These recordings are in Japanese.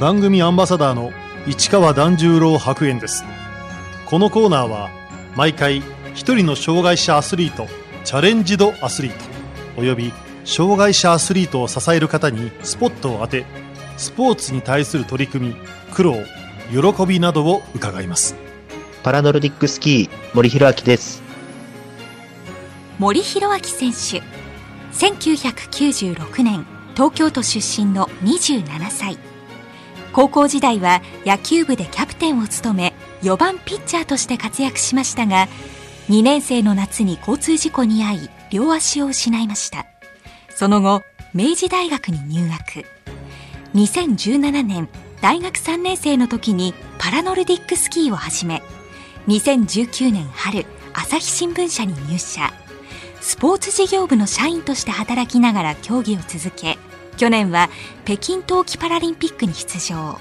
番組アンバサダーの市川團十郎白猿です。このコーナーは毎回一人の障害者アスリートチャレンジドアスリートおよび障害者アスリートを支える方にスポットを当てスポーツに対する取り組み苦労喜びなどを伺います。パラノルディックスキー森弘明です。森弘明選手。1996年東京都出身の27歳高校時代は野球部でキャプテンを務め4番ピッチャーとして活躍しましたが2年生の夏に交通事故に遭い両足を失いました。その後明治大学に入学。2017年大学3年生の時にパラノルディックスキーを始め2019年春朝日新聞社に入社。スポーツ事業部の社員として働きながら競技を続け去年は北京冬季パラリンピックに出場。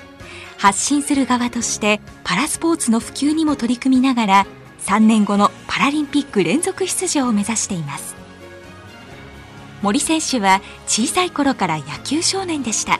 発信する側としてパラスポーツの普及にも取り組みながら3年後のパラリンピック連続出場を目指しています。森選手は小さい頃から野球少年でした。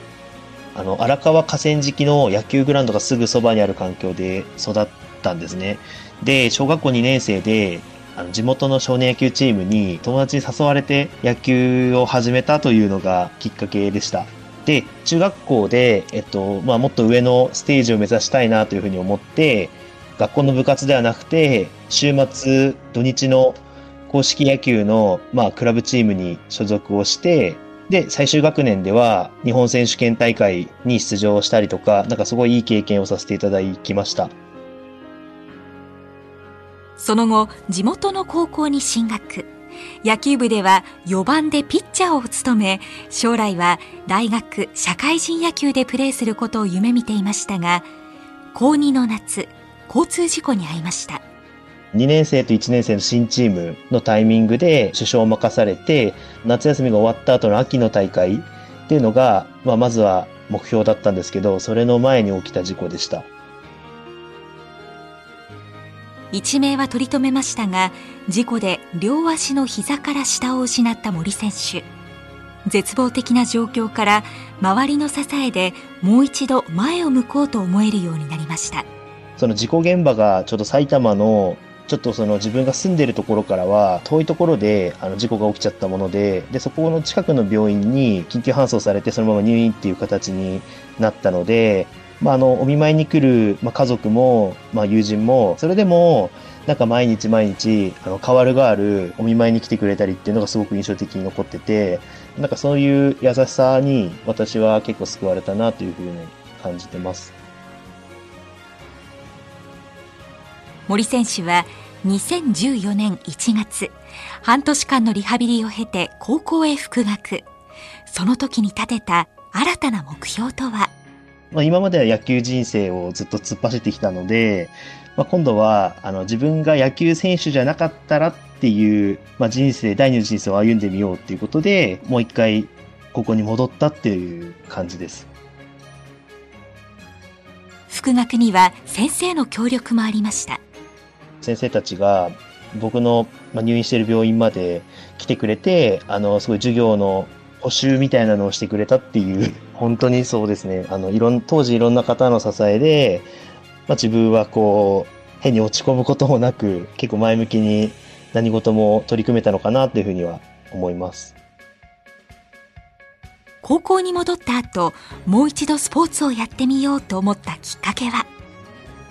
あの荒川河川敷の野球グラウンドがすぐそばにある環境で育ったんですね。で小学校2年生であの地元の少年野球チームに友達に誘われて野球を始めたというのがきっかけでした。で中学校で、えっとまあ、もっと上のステージを目指したいなというふうに思って学校の部活ではなくて週末土日の公式野球の、まあ、クラブチームに所属をしてで最終学年では日本選手権大会に出場したりとかなんかすごいいい経験をさせていただきました。その後地元の高校に進学。野球部では4番でピッチャーを務め将来は大学社会人野球でプレーすることを夢見ていましたが高2の夏交通事故に遭いました。2年生と1年生の新チームのタイミングで主将を任されて夏休みが終わった後の秋の大会っていうのが、まあ、まずは目標だったんですけどそれの前に起きた事故でした。一命は取り留めましたが事故で両足の膝から下を失った森選手。絶望的な状況から周りの支えでもう一度前を向こうと思えるようになりました。その事故現場がちょっと埼玉のちょっとその自分が住んでるところからは遠いところであの事故が起きちゃったものででそこの近くの病院に緊急搬送されてそのまま入院っていう形になったのでまあ、あのお見舞いに来る、まあ、家族も、まあ、友人もそれでもなんか毎日毎日あの変わるがあるお見舞いに来てくれたりっていうのがすごく印象的に残っててなんかそういう優しさに私は結構救われたなというふうに感じてます。森選手は2014年1月半年間のリハビリを経て高校へ復学。その時に立てた新たな目標とは？まあ、今までは野球人生をずっと突っ走ってきたので、まあ、今度はあの自分が野球選手じゃなかったらっていう、まあ、人生、第二の人生を歩んでみようっていうことで、もう一回ここに戻ったっていう感じです。復学には先生の協力もありました。先生たちが僕の入院している病院まで来てくれて、あの、すごい授業の補習みたいなのをしてくれたっていう本当にそうですね。あの、いろん、当時いろんな方の支えで、まあ、自分はこう、変に落ち込むこともなく、結構前向きに何事も取り組めたのかなというふうには思います。高校に戻った後、もう一度スポーツをやってみようと思ったきっかけは？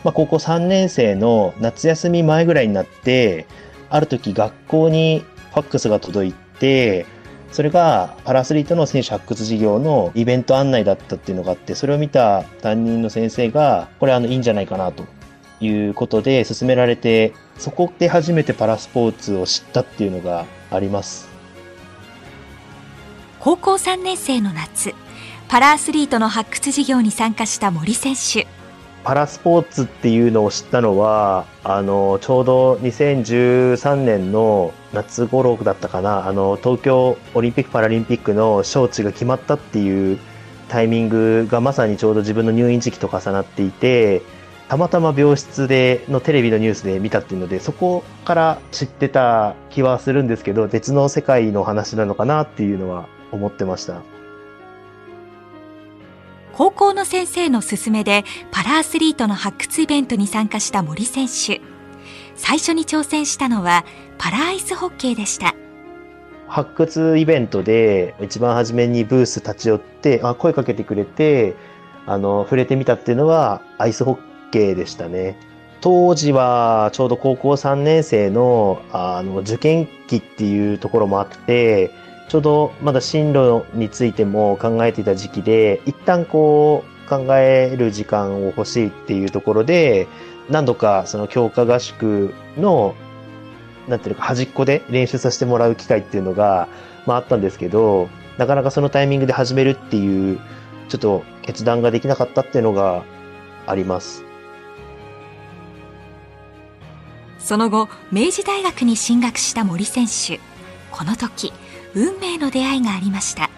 まあ、高校3年生の夏休み前ぐらいになって、ある時学校にファックスが届いて、それがパラアスリートの選手発掘事業のイベント案内だったっていうのがあって、それを見た担任の先生が、これあのいいんじゃないかなということで勧められて、そこで初めてパラスポーツを知ったっていうのがあります。高校3年生の夏、パラアスリートの発掘事業に参加した森選手。パラスポーツっていうのを知ったのは、あの、ちょうど2013年の夏頃だったかな、あの、東京オリンピック・パラリンピックの招致が決まったっていうタイミングがまさにちょうど自分の入院時期と重なっていて、たまたま病室でのテレビのニュースで見たっていうので、そこから知ってた気はするんですけど、別の世界の話なのかなっていうのは思ってました。高校の先生の勧めでパラアスリートの発掘イベントに参加した森選手。最初に挑戦したのはパラアイスホッケーでした。発掘イベントで一番初めにブース立ち寄ってあ声かけてくれてあの触れてみたっていうのはアイスホッケーでしたね。当時はちょうど高校3年生のあの受験期っていうところもあってちょうどまだ進路についても考えていた時期で一旦こう考える時間を欲しいっていうところで何度かその強化合宿のなんていうか端っこで練習させてもらう機会っていうのが、まあ、あったんですけどなかなかそのタイミングで始めるっていうちょっと決断ができなかったっていうのがあります。その後明治大学に進学した森選手。この時運命の出会いがありました。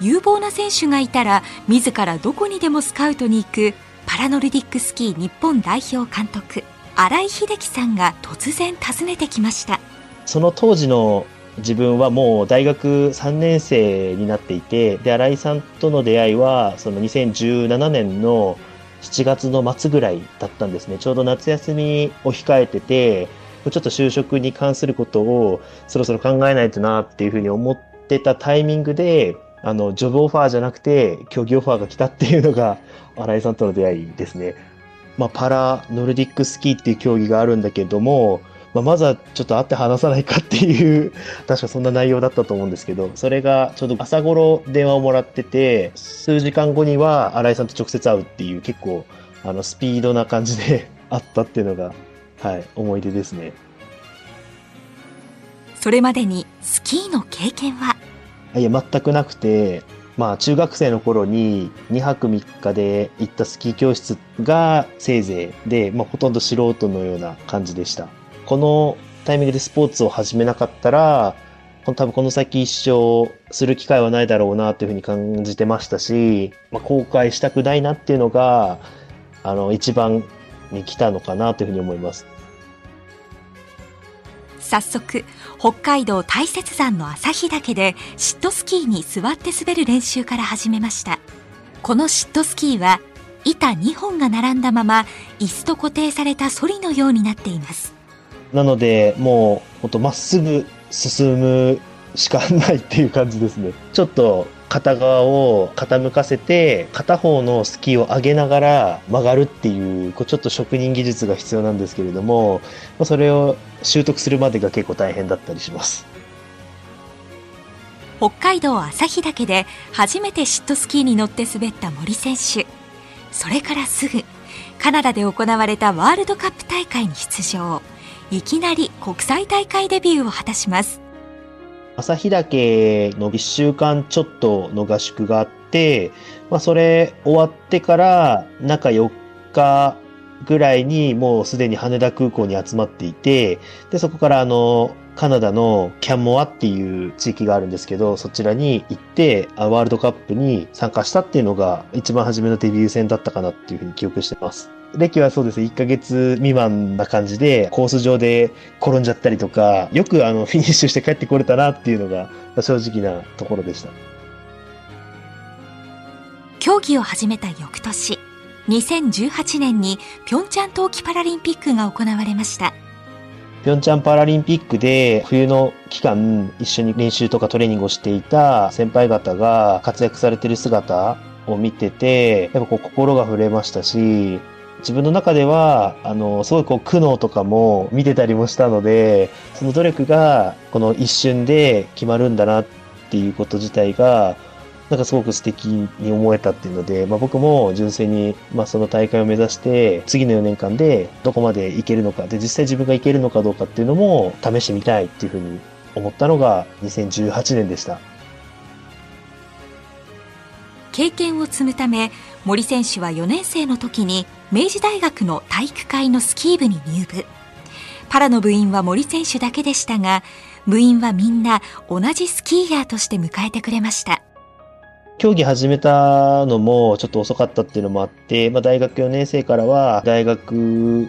有望な選手がいたら自らどこにでもスカウトに行くパラノルディックスキー日本代表監督新井秀樹さんが突然訪ねてきました。その当時の自分はもう大学3年生になっていてで新井さんとの出会いはその2017年の7月の末ぐらいだったんですね。ちょうど夏休みを控えててちょっと就職に関することをそろそろ考えないとなっていうふうに思ってたタイミングであのジョブオファーじゃなくて競技オファーが来たっていうのが 新井さんとの出会いですね。まあ、パラノルディックスキーっていう競技があるんだけども、まあ、まずはちょっと会って話さないかっていう、確かそんな内容だったと思うんですけど、それがちょうど朝頃電話をもらってて、数時間後には新井さんと直接会うっていう結構、あの、スピードな感じで あったっていうのが、はい、思い出ですね。それまでにスキーの経験は？いや、全くなくて、まあ、中学生の頃に2泊3日で行ったスキー教室がせいぜいで、まあ、ほとんど素人のような感じでした。このタイミングでスポーツを始めなかったら、多分この先一生する機会はないだろうなというふうに感じてましたし、まあ、後悔したくないなっていうのが、あの、一番に来たのかなというふうに思います。早速北海道大雪山の旭岳でシットスキーに座って滑る練習から始めました。このシットスキーは板2本が並んだまま椅子と固定されたソリのようになっています。なのでもうほんとまっすぐ進むしかないっていう感じですね。ちょっと片側を傾かせて片方のスキーを上げながら曲がるっていうこうちょっと職人技術が必要なんですけれどもそれを習得するまでが結構大変だったりします。北海道旭岳で初めてシットスキーに乗って滑った森選手。それからすぐカナダで行われたワールドカップ大会に出場。いきなり国際大会デビューを果たします。旭岳の1週間ちょっとの合宿があって、まあ、それ終わってから中4日ぐらいにもうすでに羽田空港に集まっていて、で、そこからあの、カナダのキャンモアっていう地域があるんですけど、そちらに行って、ワールドカップに参加したっていうのが一番初めのデビュー戦だったかなっていうふうに記憶してます。歴はそうですね、1ヶ月未満な感じで、コース上で転んじゃったりとか、よくあの、フィニッシュして帰ってこれたなっていうのが正直なところでした。競技を始めた翌年、2018年にピョンチャン冬季パラリンピックが行われました。ピョンチャンパラリンピックで冬の期間一緒に練習とかトレーニングをしていた先輩方が活躍されてる姿を見てて、やっぱこう心が触れましたし、自分の中では、あの、すごいこう苦悩とかも見てたりもしたので、その努力がこの一瞬で決まるんだなっていうこと自体が、なんかすごく素敵に思えたっていうので、まあ、僕も純粋に、まあ、その大会を目指して、次の4年間でどこまでいけるのか、で、実際自分がいけるのかどうかっていうのも試してみたいっていうふうに思ったのが2018年でした。経験を積むため、森選手は4年生の時に明治大学の体育会のスキー部に入部。パラの部員は森選手だけでしたが、部員はみんな同じスキーヤーとして迎えてくれました。競技始めたのもちょっと遅かったっていうのもあって、まあ、大学4年生からは大学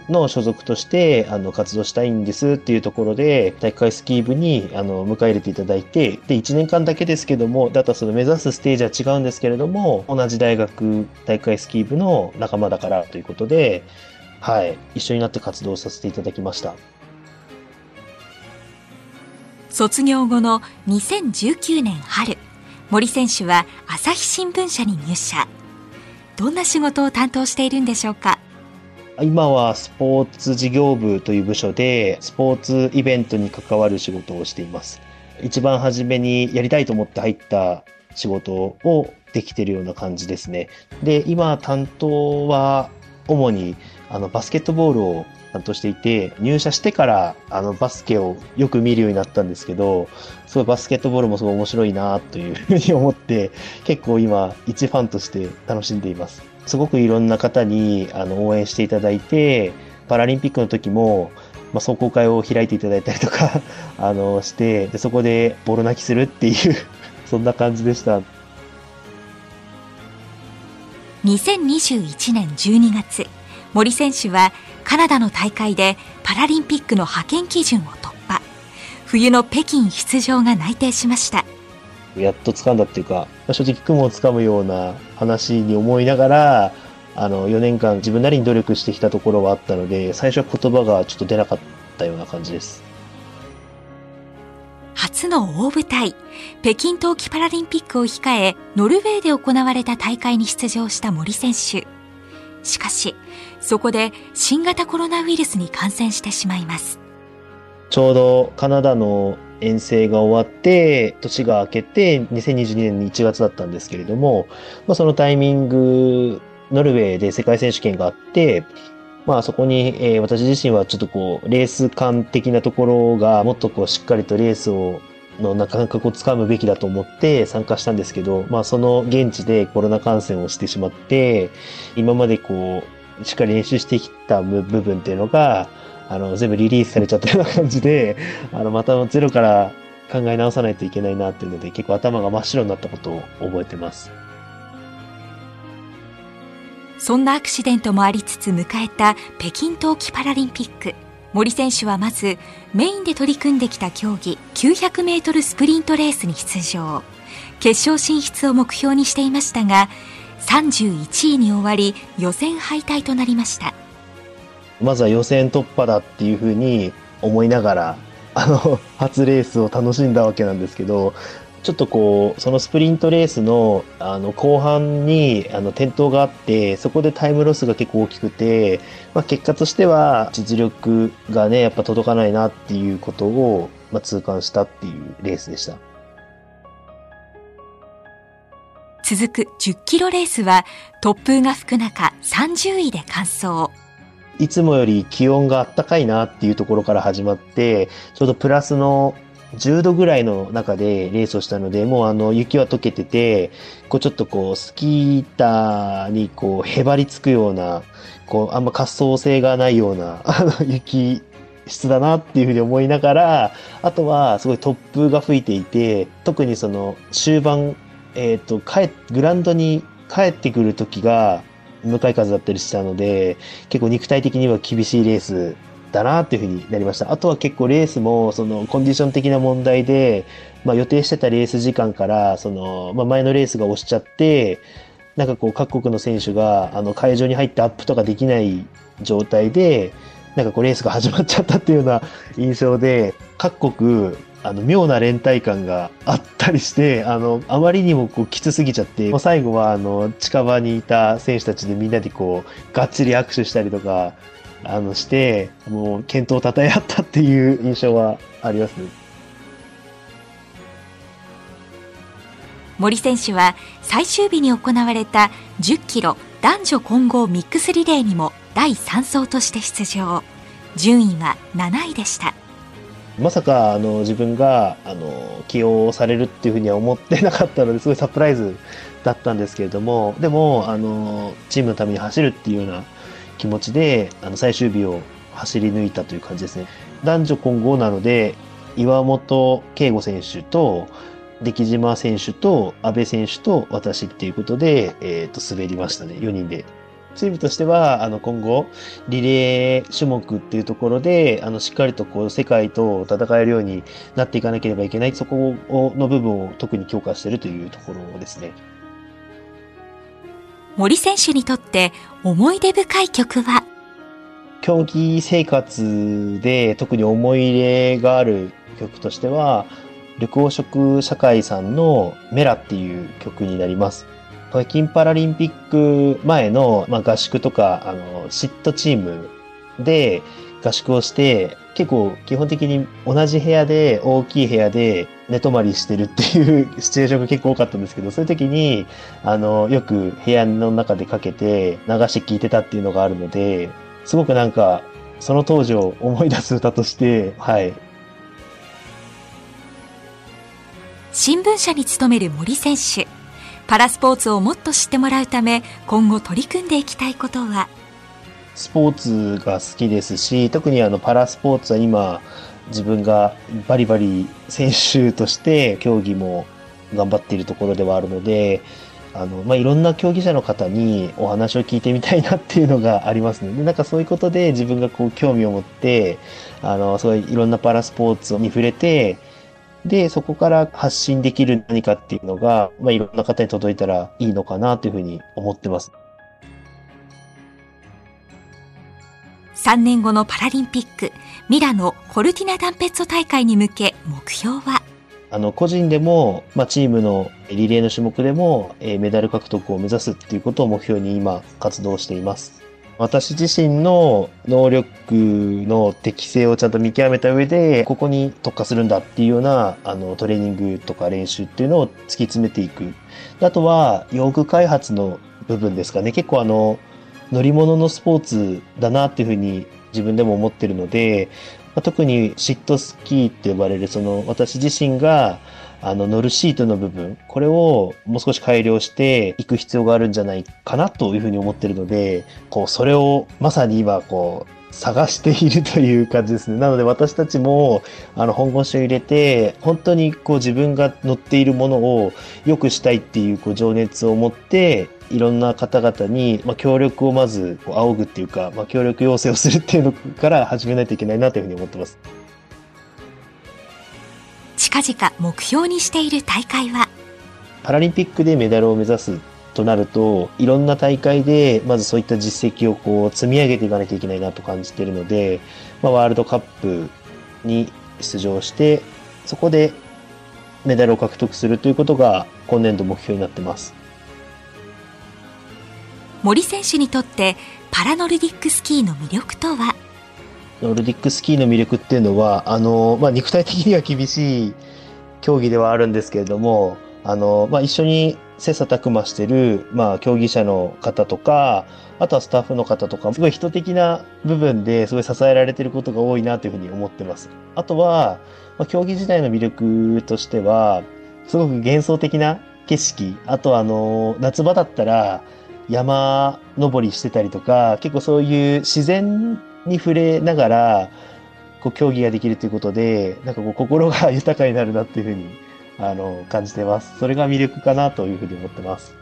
の所属としてあの活動したいんですっていうところで大会スキー部にあの迎え入れていただいてで1年間だけですけどもだったらその目指すステージは違うんですけれども同じ大学大会スキー部の仲間だからということで、はい、一緒になって活動させていただきました。卒業後の2019年春森選手は朝日新聞社に入社。どんな仕事を担当しているんでしょうか？今はスポーツ事業部という部署でスポーツイベントに関わる仕事をしています。一番初めにやりたいと思って入った仕事をできているような感じですね。で今担当は主にあのバスケットボールを担当していて入社してからあのバスケをよく見るようになったんですけどすごいバスケットボールもすごい面白いなというふうに思って結構今一ファンとして楽しんでいます。すごくいろんな方にあの応援していただいてパラリンピックの時も、まあ、壮行会を開いていただいたりとか あのしてでそこでボロ泣きするっていう そんな感じでした。2021年12月。森選手はカナダの大会でパラリンピックの派遣基準を突破。冬の北京出場が内定しました。やっと掴んだっていうか正直雲をつかむような話に思いながらあの4年間自分なりに努力してきたところはあったので最初は言葉がちょっと出なかったような感じです。初の大舞台北京冬季パラリンピックを控えノルウェーで行われた大会に出場した森選手しかしそこで新型コロナウイルスに感染してしまいます。ちょうどカナダの遠征が終わって年が明けて2022年の1月だったんですけれども、まあ、そのタイミングノルウェーで世界選手権があってまあそこに、えー、私自身はちょっとこうレース感的なところがもっとこうしっかりとレースをのな感覚をつかむべきだと思って参加したんですけど、まあその現地でコロナ感染をしてしまって、今までこう、しっかり練習してきた部分っていうのが、あの、全部リリースされちゃったような感じで、あの、またゼロから考え直さないといけないなっていうので、結構頭が真っ白になったことを覚えてます。そんなアクシデントもありつつ迎えた北京冬季パラリンピック。森選手はまずメインで取り組んできた競技900メートルスプリントレースに出場。決勝進出を目標にしていましたが、31位に終わり予選敗退となりました。まずは予選突破だっていうふうに思いながら、あの、初レースを楽しんだわけなんですけど、ちょっとこう、そのスプリントレースの、あの、後半に、あの、転倒があって、そこでタイムロスが結構大きくて、まあ、結果としては、実力がね、やっぱ届かないなっていうことを、まあ、痛感したっていうレースでした。続く10キロレースは、突風が吹く中、30位で完走。いつもより気温が暖かいなっていうところから始まって、ちょうどプラスの10度ぐらいの中でレースをしたので、もうあの雪は溶けてて、こうちょっとこうスキー板にこうへばりつくような、こうあんま滑走性がないようなあの 雪質だなっていうふうに思いながら、あとはすごい突風が吹いていて、特にその終盤、えっ、と、帰、グラウンドに帰ってくる時が向かい風だったりしたので、結構肉体的には厳しいレースだなっていうふうになりました。あとは結構レースもそのコンディション的な問題で、まあ予定してたレース時間から、その、まあ前のレースが押しちゃって、なんかこう各国の選手があの会場に入ってアップとかできない状態で、なんかこうレースが始まっちゃったっていうような 印象で、各国、あの妙な連帯感があったりして、あの、あまりにもこうきつすぎちゃって、もう最後はあの、近場にいた選手たちでみんなでこう、がっちり握手したりとか、あの、して、もう健闘を称え合ったっていう印象はありますね。森選手は最終日に行われた10キロ男女混合ミックスリレーにも第3走として出場順位は7位でしたまさかあの自分があの起用されるっていうふうには思ってなかったのですごいサプライズだったんですけれどもでもあのチームのために走るっていうような気持ちであの最終日を走り抜いたという感じですね男女混合なので岩本圭吾選手と出来島選手と安倍選手と私っていうことで、えっ、と、滑りましたね。4人で。チームとしては、あの、今後、リレー種目っていうところで、あの、しっかりとこう、世界と戦えるようになっていかなければいけない、そこの部分を特に強化してるというところですね。森選手にとって思い出深い曲は？競技生活で特に思い入れがある曲としては、緑黄色社会さんのメラっていう曲になります。北京パラリンピック前の、まあ、合宿とか、あの、シットチームで合宿をして、結構基本的に同じ部屋で、大きい部屋で寝泊まりしてるっていうシチュエーションが結構多かったんですけど、そういう時に、あの、よく部屋の中でかけて流して聴いてたっていうのがあるので、すごくなんか、その当時を思い出す歌として、はい、新聞社に勤める森選手。パラスポーツをもっと知ってもらうため今後取り組んでいきたいことは？スポーツが好きですし特にあのパラスポーツは今自分がバリバリ選手として競技も頑張っているところではあるのであの、まあ、いろんな競技者の方にお話を聞いてみたいなっていうのがありますね。で、なんかそういうことで自分がこう興味を持って、あの、そういういろんなパラスポーツに触れて、で、そこから発信できる何かっていうのが、まあ、いろんな方に届いたらいいのかなというふうに思ってます。3年後のパラリンピック、ミラノ・コルティナダンペッツォ大会に向け目標は？あの、個人でも、まあ、チームのリレーの種目でも、えー、メダル獲得を目指すっていうことを目標に今活動しています。私自身の能力の適性をちゃんと見極めた上で、ここに特化するんだっていうような、あの、トレーニングとか練習っていうのを突き詰めていく。あとは、用具開発の部分ですかね。結構あの、乗り物のスポーツだなっていうふうに自分でも思ってるので、まあ、特にシットスキーって呼ばれる、その私自身があの、乗るシートの部分、これをもう少し改良していく必要があるんじゃないかなというふうに思ってるので、こう、それをまさに今、こう、探しているという感じですね。なので私たちも、あの、本腰を入れて、本当にこう自分が乗っているものを良くしたいっていうこう情熱を持って、いろんな方々に、まあ、協力をまず仰ぐっていうか、まあ、協力要請をするっていうのから始めないといけないなというふうに思ってます。近々目標にしている大会は？パラリンピックでメダルを目指すとなるといろんな大会でまずそういった実績をこう積み上げていかなきゃいけないなと感じているので、まあ、ワールドカップに出場してそこでメダルを獲得するということが今年度目標になってます森選手にとってパラノルディックスキーの魅力とは？ノルディックスキーの魅力っていうのは、あの、まあ、肉体的には厳しい競技ではあるんですけれども、あの、まあ、一緒に切磋琢磨してる、まあ、競技者の方とか、あとはスタッフの方とか、すごい人的な部分ですごい支えられてることが多いなというふうに思ってます。あとは、まあ、競技時代の魅力としては、すごく幻想的な景色、あとあの、夏場だったら山登りしてたりとか、結構そういう自然に触れながら、こう競技ができるということで、なんかこう心が 豊かになるなっていうふうに、あの、感じてます。それが魅力かなというふうに思ってます。